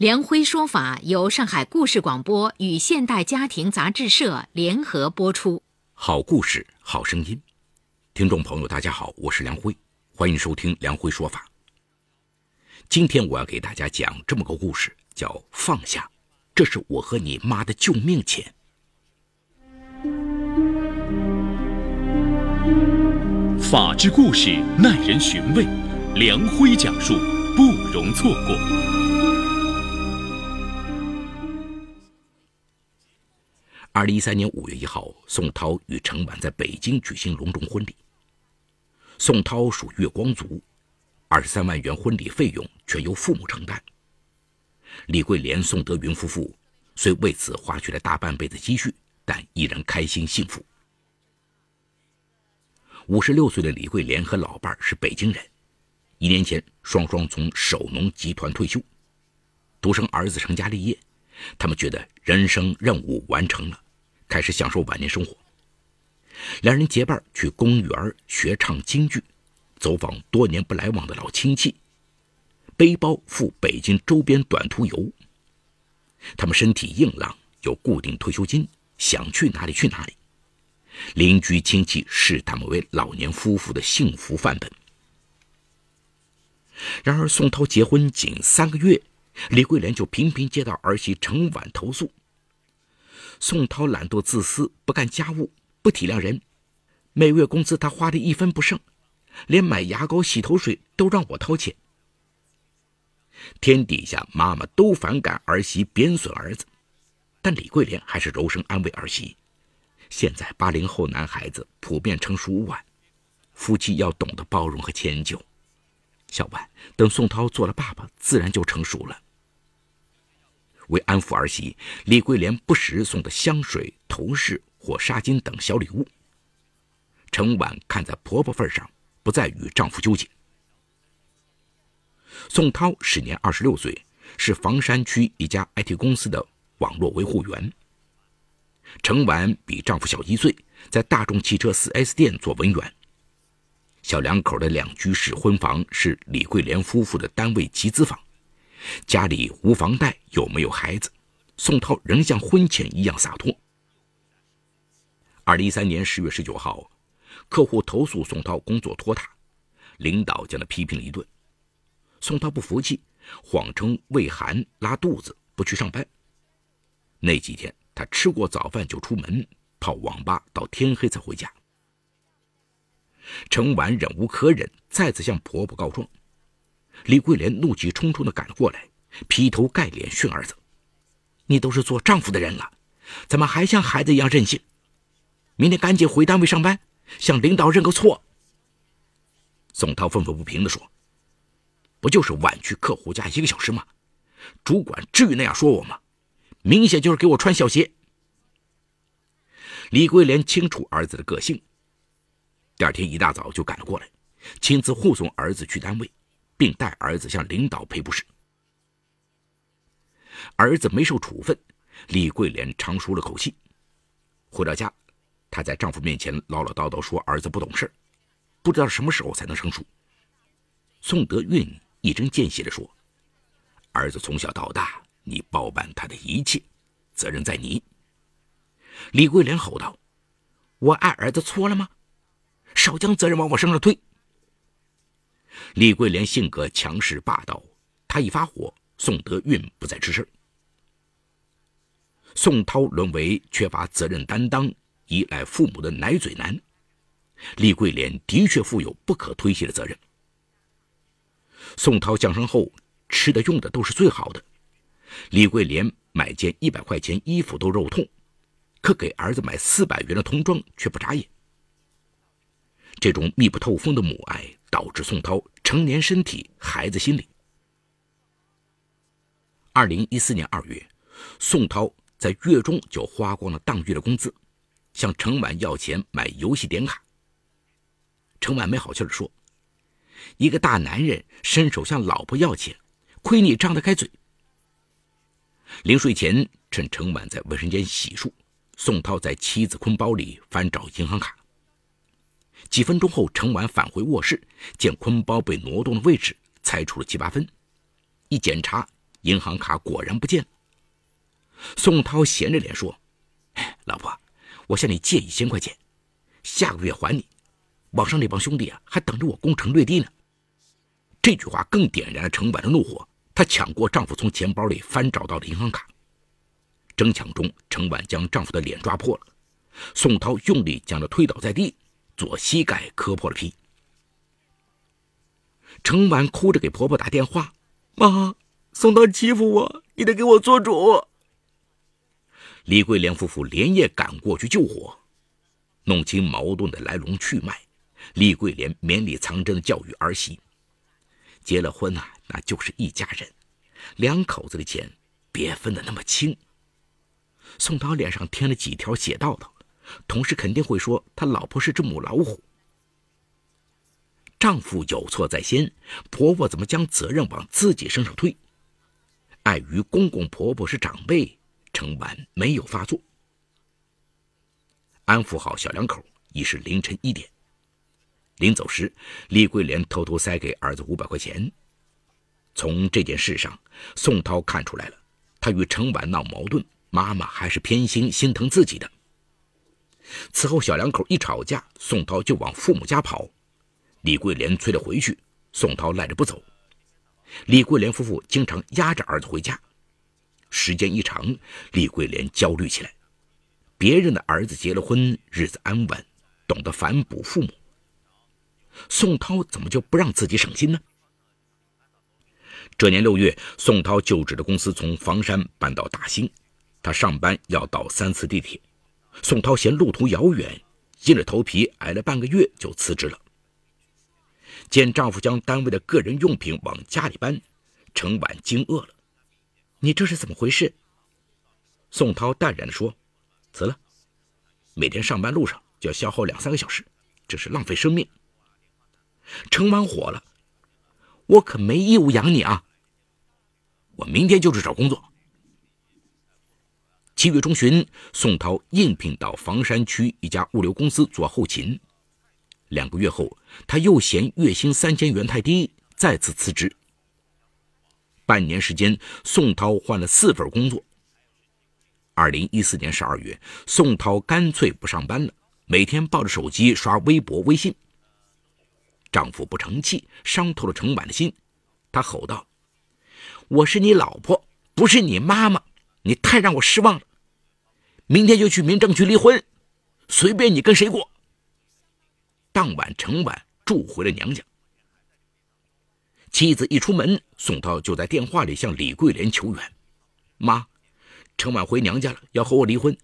梁辉说法由上海故事广播与现代家庭杂志社联合播出。好故事，好声音。听众朋友，大家好，我是梁辉，欢迎收听梁辉说法。今天我要给大家讲这么个故事，叫《放下》，这是我和你妈的救命钱。法治故事耐人寻味，梁辉讲述不容错过。二零一三年五月一号，宋涛与程婉在北京举行隆重婚礼。宋涛属月光族，二十三万元婚礼费用全由父母承担。李桂莲、宋德云夫妇虽为此花去了大半辈子积蓄，但依然开心幸福。五十六岁的李桂莲和老伴是北京人，一年前双双从首农集团退休，独生儿子成家立业。他们觉得人生任务完成了，开始享受晚年生活。两人结伴去公园学唱京剧，走访多年不来往的老亲戚，背包赴北京周边短途游。他们身体硬朗，有固定退休金，想去哪里去哪里。邻居亲戚视他们为老年夫妇的幸福范本。然而，宋涛结婚仅三个月。李桂莲就频频接到儿媳程婉投诉：宋涛懒惰自私，不干家务，不体谅人，每月工资他花的一分不剩，连买牙膏、洗头水都让我掏钱。天底下妈妈都反感儿媳贬损儿子，但李桂莲还是柔声安慰儿媳：现在八零后男孩子普遍成熟晚，夫妻要懂得包容和迁就。小婉，等宋涛做了爸爸，自然就成熟了。为安抚儿媳，李桂莲不时送的香水、头饰或纱巾等小礼物。程婉看在婆婆份上，不再与丈夫纠结。宋涛时年二十六岁，是房山区一家 IT 公司的网络维护员。程婉比丈夫小一岁，在大众汽车 4S 店做文员。小两口的两居室婚房是李桂莲夫妇的单位集资房。家里无房贷，又没有孩子，宋涛仍像婚前一样洒脱。二零一三年十月十九号，客户投诉宋涛工作拖沓，领导将他批评了一顿。宋涛不服气，谎称胃寒拉肚子不去上班。那几天，他吃过早饭就出门泡网吧，到天黑才回家。程婉忍无可忍，再次向婆婆告状。李桂莲怒气冲冲地赶了过来，劈头盖脸训儿子：“你都是做丈夫的人了，怎么还像孩子一样任性？明天赶紧回单位上班，向领导认个错。”宋涛愤愤不平地说：“不就是晚去客户家一个小时吗？主管至于那样说我吗？明显就是给我穿小鞋。”李桂莲清楚儿子的个性，第二天一大早就赶了过来，亲自护送儿子去单位。并带儿子向领导赔不是。儿子没受处分，李桂莲长舒了口气。回到家，她在丈夫面前唠唠叨叨说儿子不懂事不知道什么时候才能成熟。宋德运一针见血地说：“儿子从小到大，你包办他的一切，责任在你。”李桂莲吼道：“我爱儿子错了吗？少将责任往我身上推！”李桂莲性格强势霸道，她一发火，宋德运不再吱声。宋涛沦为缺乏责任担当、依赖父母的奶嘴男。李桂莲的确负有不可推卸的责任。宋涛降生后，吃的用的都是最好的，李桂莲买件一百块钱衣服都肉痛，可给儿子买四百元的童装却不眨眼。这种密不透风的母爱。导致宋涛成年身体，孩子心理。二零一四年二月，宋涛在月中就花光了当月的工资，向程婉要钱买游戏点卡。程婉没好气的说：“一个大男人伸手向老婆要钱，亏你张得开嘴。”临睡前，趁程婉在卫生间洗漱，宋涛在妻子坤包里翻找银行卡。几分钟后，程婉返回卧室，见坤包被挪动的位置，猜出了七八分。一检查，银行卡果然不见了。宋涛闲着脸说：“老婆，我向你借一千块钱，下个月还你。网上那帮兄弟啊，还等着我攻城略地呢。”这句话更点燃了程婉的怒火。她抢过丈夫从钱包里翻找到的银行卡，争抢中，程婉将丈夫的脸抓破了。宋涛用力将她推倒在地，左膝盖磕破了皮。程婉哭着给婆婆打电话：“妈，宋涛欺负我，你得给我做主。”李桂莲夫妇连夜赶过去救火，弄清矛盾的来龙去脉。李桂莲绵里藏针的教育儿媳：“结了婚呐，那就是一家人，两口子的钱别分得那么清。”宋涛脸上添了几条血道道，同事肯定会说他老婆是只母老虎。丈夫有错在先，婆婆怎么将责任往自己身上推？碍于公公婆婆是长辈。程婉没有发作，安抚好小两口，已是凌晨一点。临走时，李桂莲偷偷塞给儿子五百块钱。从这件事上，宋涛看出来了，他与程婉闹矛盾，妈妈还是偏心心疼自己的。此后，小两口一吵架，宋涛就往父母家跑。李桂莲催着回去，宋涛赖着不走。李桂莲夫妇经常压着儿子回家。时间一长，李桂莲焦虑起来。别人的儿子结了婚，日子安稳，懂得反哺父母。宋涛怎么就不让自己省心呢？这年六月，宋涛就职的公司从房山搬到大兴，他上班要倒三次地铁。宋涛嫌路途遥远，硬着头皮挨了半个月就辞职了。见丈夫将单位的个人用品往家里搬，程婉惊愕了。你这是怎么回事？宋涛淡然地说：“辞了，每天上班路上就要消耗两三个小时，这是浪费生命。”程婉火了：“我可没义务养你啊！我明天就去找工作。”七月中旬，宋涛应聘到房山区一家物流公司做后勤。两个月后，他又嫌月薪三千元太低，再次辞职。半年时间，宋涛换了四份工作。二零一四年十二月，宋涛干脆不上班了，每天抱着手机刷微博、微信。丈夫不成器，伤透了程婉的心，他吼道：“我是你老婆，不是你妈妈，你太让我失望了。明天就去民政局离婚，随便你跟谁过。”当晚，程婉住回了娘家。妻子一出门，宋涛就在电话里向李桂莲求援：“妈，程婉回娘家了，要和我离婚。”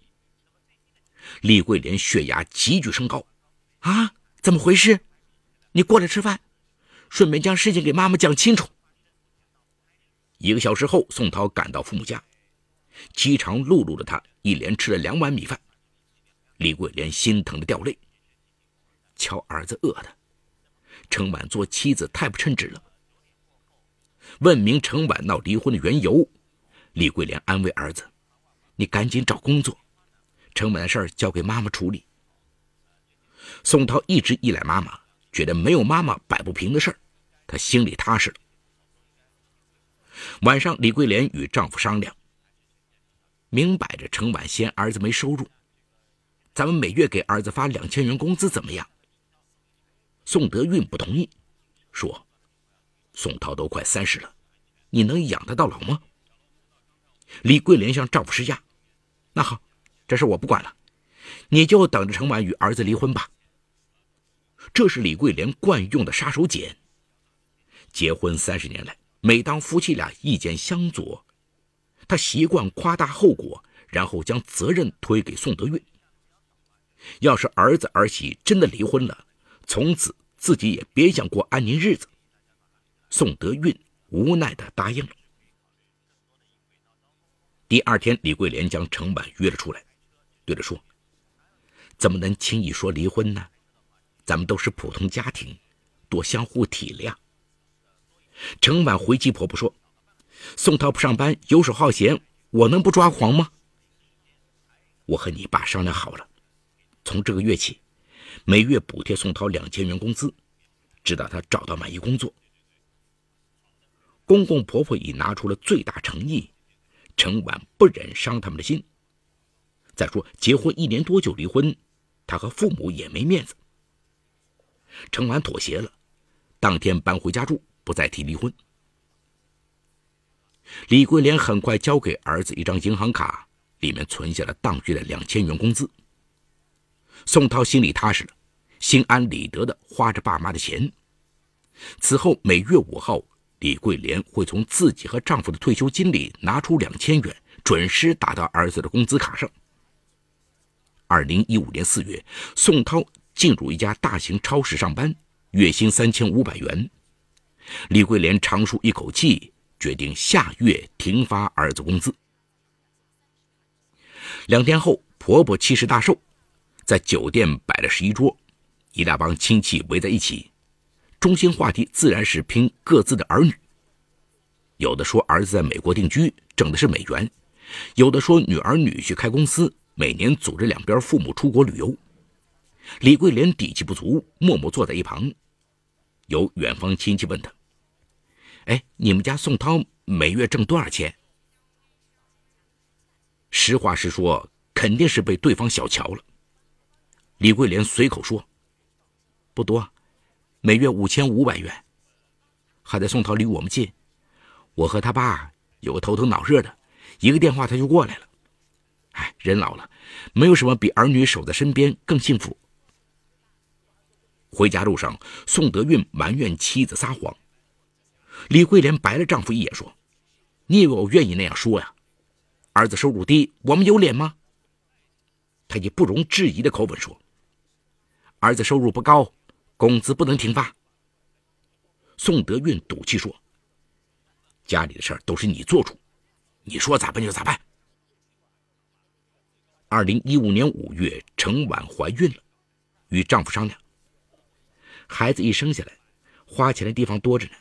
李桂莲血压急剧升高：“啊，怎么回事？你过来吃饭，顺便将事情给妈妈讲清楚。”一个小时后，宋涛赶到父母家，饥肠辘辘的他一连吃了两碗米饭。李桂莲心疼的掉泪：“瞧儿子饿的，程婉做妻子太不称职了。”问明程婉闹离婚的缘由，李桂莲安慰儿子：“你赶紧找工作，程婉的事儿交给妈妈处理。”宋涛一直依赖妈妈，觉得没有妈妈摆不平的事儿，他心里踏实了。晚上，李桂莲与丈夫商量：“明摆着程婉嫌儿子没收入，咱们每月给儿子发两千元工资怎么样？”宋德运不同意，说。宋涛都快三十了，你能养他到老吗？李桂莲向丈夫施压。那好，这事我不管了，你就等着程婉与儿子离婚吧。这是李桂莲惯用的杀手锏。结婚三十年来，每当夫妻俩意见相左，他习惯夸大后果，然后将责任推给宋德运。要是儿子儿媳真的离婚了，从此自己也别想过安宁日子。宋德运无奈的答应了。第二天，李桂莲将程婉约了出来，对他说：“怎么能轻易说离婚呢？咱们都是普通家庭，多相互体谅。”程婉回击婆婆说：“宋涛不上班，游手好闲，我能不抓狂吗？我和你爸商量好了，从这个月起，每月补贴宋涛两千元工资，直到他找到满意工作。”公公婆婆已拿出了最大诚意，陈婉不忍伤他们的心。再说结婚一年多就离婚，他和父母也没面子。陈婉妥协了，当天搬回家住，不再提离婚。李桂莲很快交给儿子一张银行卡，里面存下了当月的两千元工资。宋涛心里踏实了，心安理得的花着爸妈的钱。此后每月五号，李桂莲会从自己和丈夫的退休金里拿出两千元，准时打到儿子的工资卡上。二零一五年四月，宋涛进入一家大型超市上班，月薪三千五百元。李桂莲长舒一口气。决定下月停发儿子工资。两天后，婆婆七十大寿，在酒店摆了十一桌，一大帮亲戚围在一起，中心话题自然是拼各自的儿女。有的说儿子在美国定居，挣的是美元；有的说女儿女婿开公司，每年组织两边父母出国旅游。李桂莲底气不足，默默坐在一旁。有远方亲戚问他。哎，你们家宋涛每月挣多少钱？实话实说，肯定是被对方小瞧了。李桂莲随口说：“不多，每月五千五百元。好在宋涛离我们近，我和他爸有个头疼脑热的，一个电话他就过来了。哎，人老了，没有什么比儿女守在身边更幸福。”回家路上，宋德运埋怨妻子撒谎。李桂莲白了丈夫一眼，说：“你以为我愿意那样说呀？儿子收入低，我们有脸吗？”他以不容置疑的口吻说：“儿子收入不高，工资不能停发。”宋德运赌气说：“家里的事儿都是你做主，你说咋办就咋办。”二零一五年五月，程婉怀孕了，与丈夫商量：“孩子一生下来，花钱的地方多着呢。”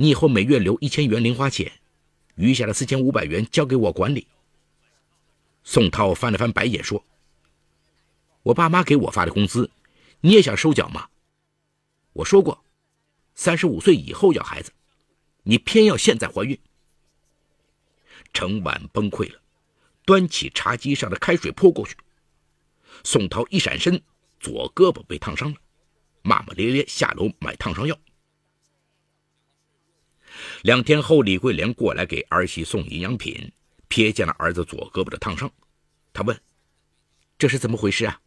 你以后每月留一千元零花钱，余下的四千五百元交给我管理。宋涛翻了翻白眼说：“我爸妈给我发的工资，你也想收缴吗？我说过，三十五岁以后要孩子，你偏要现在怀孕。”程婉崩溃了，端起茶几上的开水泼过去。宋涛一闪身，左胳膊被烫伤了，骂骂咧咧下楼买烫伤药。两天后，李桂莲过来给儿媳送营养品，瞥见了儿子左胳膊的烫伤，她问：“这是怎么回事啊？”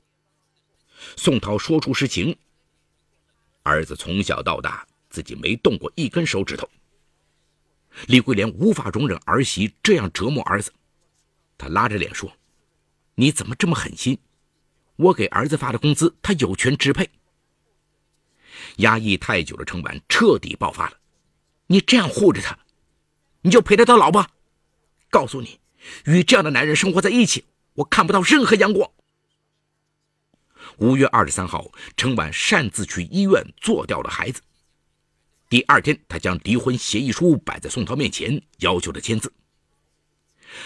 宋涛说出实情：儿子从小到大自己没动过一根手指头。李桂莲无法容忍儿媳这样折磨儿子，她拉着脸说：“你怎么这么狠心？我给儿子发的工资，他有权支配。”压抑太久的程婉彻底爆发了。你这样护着他，你就陪他到老吧。告诉你，与这样的男人生活在一起，我看不到任何阳光。五月二十三号，陈婉擅自去医院做掉了孩子。第二天，他将离婚协议书摆在宋涛面前，要求他签字。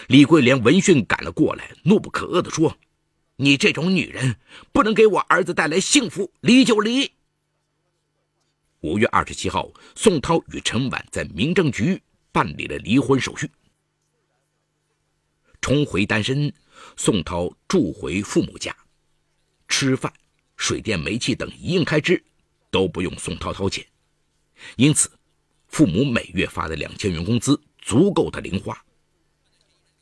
李桂莲闻讯赶了过来，怒不可遏地说：“你这种女人，不能给我儿子带来幸福，离就离。”五月二十七号，宋涛与陈婉在民政局办理了离婚手续，重回单身。宋涛住回父母家，吃饭、水电煤气等一应开支都不用宋涛掏钱，因此父母每月发的两千元工资足够他零花。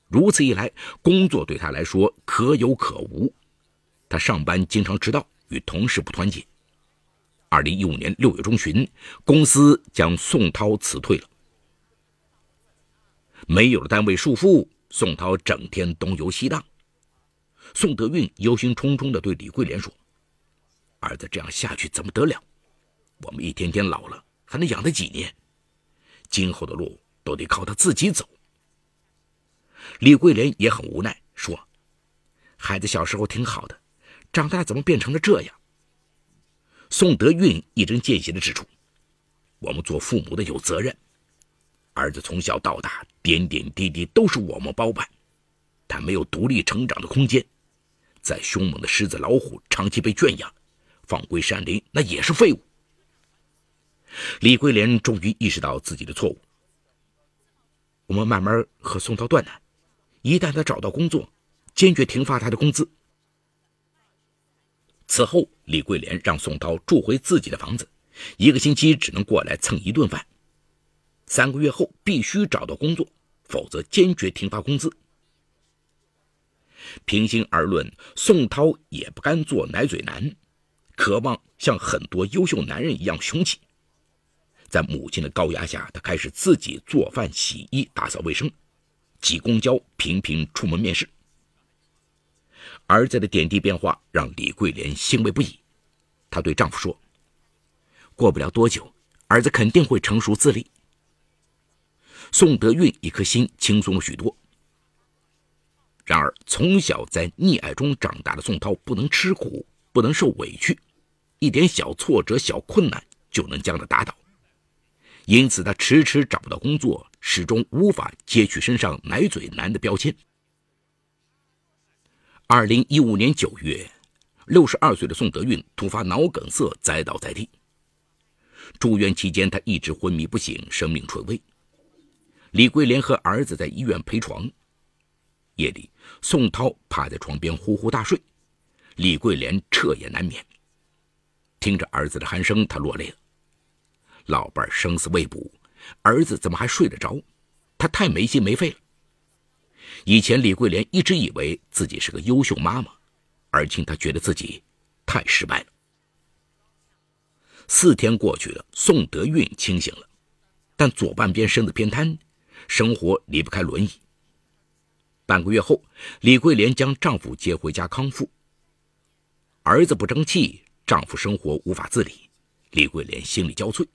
如此一来，工作对他来说可有可无。他上班经常迟到，与同事不团结。二零一五年六月中旬，公司将宋涛辞退了。没有了单位束缚，宋涛整天东游西荡。宋德运忧心忡忡地对李桂莲说：“儿子这样下去怎么得了？我们一天天老了，还能养他几年？今后的路都得靠他自己走。”李桂莲也很无奈，说：“孩子小时候挺好的，长大怎么变成了这样？”宋德运一针见血地指出：“我们做父母的有责任。儿子从小到大，点点滴滴都是我们包办，他没有独立成长的空间。在凶猛的狮子、老虎长期被圈养，放归山林，那也是废物。”李桂莲终于意识到自己的错误，我们慢慢和宋涛断奶。一旦他找到工作，坚决停发他的工资。此后，李桂莲让宋涛住回自己的房子，一个星期只能过来蹭一顿饭。三个月后必须找到工作，否则坚决停发工资。平心而论，宋涛也不甘做奶嘴男，渴望像很多优秀男人一样雄起。在母亲的高压下，他开始自己做饭、洗衣、打扫卫生，挤公交，频频出门面试。儿子的点滴变化让李桂莲欣慰不已，她对丈夫说：“过不了多久，儿子肯定会成熟自立。”宋德运一颗心轻松了许多。然而，从小在溺爱中长大的宋涛不能吃苦，不能受委屈，一点小挫折、小困难就能将他打倒，因此他迟迟找不到工作，始终无法揭去身上“奶嘴男”的标签。二零一五年九月，六十二岁的宋德运突发脑梗塞，栽倒在地。住院期间，他一直昏迷不醒，生命垂危。李桂莲和儿子在医院陪床。夜里，宋涛趴在床边呼呼大睡，李桂莲彻夜难眠。听着儿子的鼾声，她落泪了。老伴生死未卜，儿子怎么还睡得着？她太没心没肺了。以前李桂莲一直以为自己是个优秀妈妈，而今她觉得自己太失败了。四天过去了，宋德运清醒了，但左半边身子偏瘫，生活离不开轮椅。半个月后，李桂莲将丈夫接回家康复。儿子不争气，丈夫生活无法自理，李桂莲心力交瘁。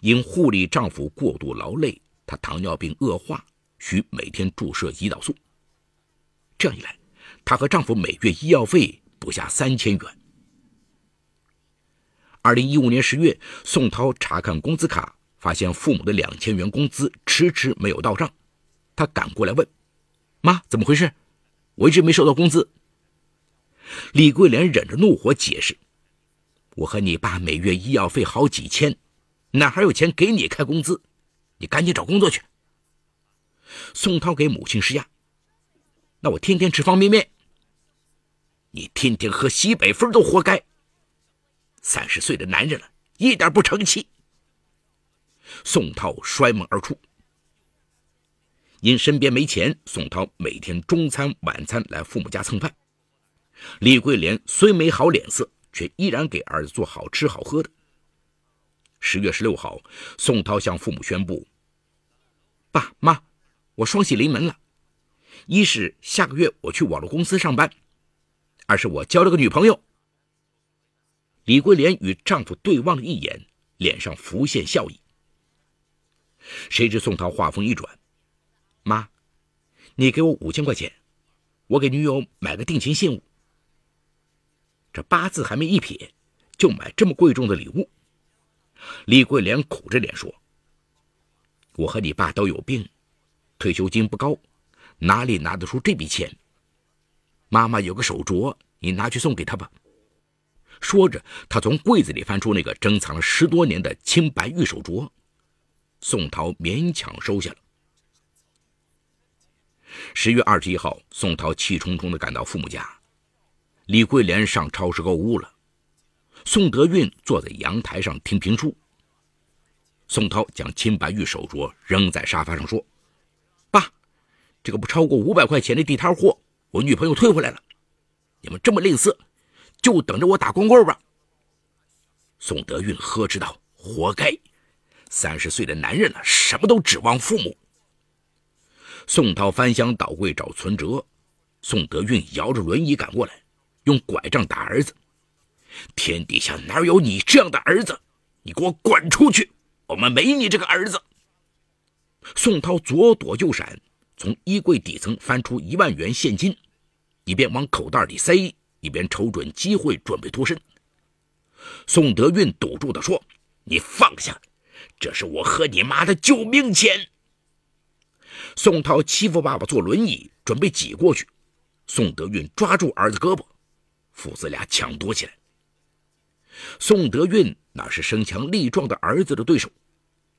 因护理丈夫过度劳累，她糖尿病恶化。需每天注射胰岛素。这样一来，她和丈夫每月医药费不下三千元。二零一五年十月，宋涛查看工资卡，发现父母的两千元工资迟迟没有到账，他赶过来问：“妈，怎么回事？我一直没收到工资。”李桂莲忍着怒火解释：“我和你爸每月医药费好几千，哪还有钱给你开工资？你赶紧找工作去。”宋涛给母亲施压：“那我天天吃方便面，你天天喝西北风都活该。三十岁的男人了，一点不成器。”宋涛摔门而出。因身边没钱，宋涛每天中餐晚餐来父母家蹭饭。李桂莲虽没好脸色，却依然给儿子做好吃好喝的。十月十六号，宋涛向父母宣布：“爸妈。”我双喜临门了，一是下个月我去网络公司上班，二是我交了个女朋友。李桂莲与丈夫对望了一眼，脸上浮现笑意。谁知宋涛话锋一转：“妈，你给我五千块钱，我给女友买个定情信物。这八字还没一撇，就买这么贵重的礼物。”李桂莲苦着脸说：“我和你爸都有病。”退休金不高，哪里拿得出这笔钱？妈妈有个手镯，你拿去送给她吧。说着，他从柜子里翻出那个珍藏了十多年的青白玉手镯，宋涛勉强收下了。十月二十一号，宋涛气冲冲地赶到父母家，李桂莲上超市购物了，宋德运坐在阳台上听评书。宋涛将青白玉手镯扔在沙发上，说。这个不超过五百块钱的地摊货，我女朋友退回来了。你们这么吝啬，就等着我打光棍吧。宋德运呵斥道：“活该！三十岁的男人了，什么都指望父母。”宋涛翻箱倒柜找存折，宋德运摇着轮椅赶过来，用拐杖打儿子。天底下哪有你这样的儿子？你给我滚出去！我们没你这个儿子。宋涛左躲右闪。从衣柜底层翻出一万元现金，一边往口袋里塞，一边瞅准机会准备脱身。宋德运堵住的说：“你放下，这是我和你妈的救命钱。”宋涛欺负爸爸坐轮椅，准备挤过去。宋德运抓住儿子胳膊，父子俩抢夺起来。宋德运哪是身强力壮的儿子的对手？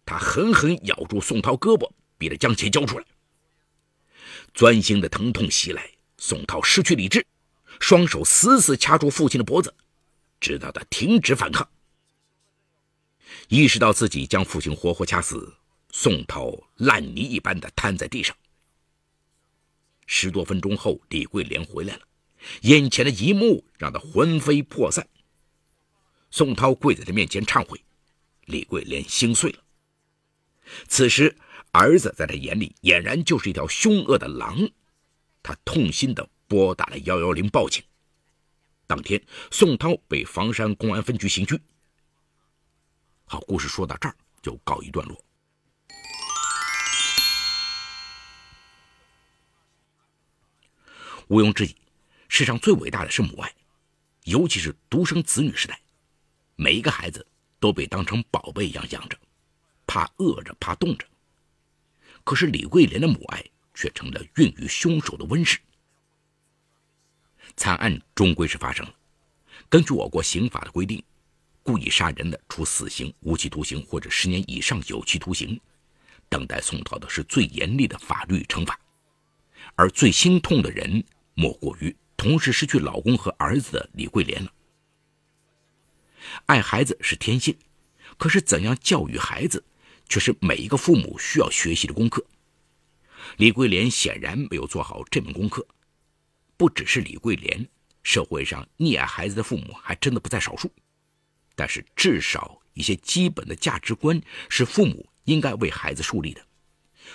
他狠狠咬住宋涛胳膊，逼他将钱交出来。钻心的疼痛袭来，宋涛失去理智，双手死死掐住父亲的脖子，直到他停止反抗。意识到自己将父亲活活掐死，宋涛烂泥一般的瘫在地上。十多分钟后，李桂莲回来了，眼前的一幕让他魂飞魄散。宋涛跪在他面前忏悔，李桂莲心碎了。此时，儿子在他眼里俨然就是一条凶恶的狼，他痛心地拨打了幺幺零报警。当天，宋涛被房山公安分局刑拘。好，故事说到这儿就告一段落。毋庸置疑，世上最伟大的是母爱，尤其是独生子女时代，每一个孩子都被当成宝贝一样养着，怕饿着，怕冻着。可是李桂莲的母爱却成了孕育凶手的温室。惨案终归是发生了。根据我国刑法的规定，故意杀人的，处死刑、无期徒刑或者十年以上有期徒刑。等待宋涛的是最严厉的法律惩罚，而最心痛的人。莫过于同时失去老公和儿子的李桂莲了。爱孩子是天性，可是怎样教育孩子，却是每一个父母需要学习的功课。李桂莲显然没有做好这门功课。不只是李桂莲，社会上溺爱孩子的父母还真的不在少数。但是至少一些基本的价值观是父母应该为孩子树立的。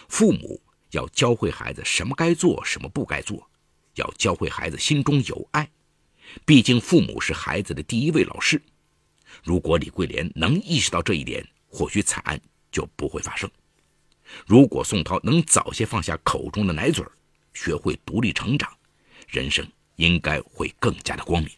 父母要教会孩子什么该做，什么不该做。要教会孩子心中有爱，毕竟父母是孩子的第一位老师。如果李桂莲能意识到这一点，或许惨案就不会发生。如果宋涛能早些放下口中的奶嘴学会独立成长，人生应该会更加的光明。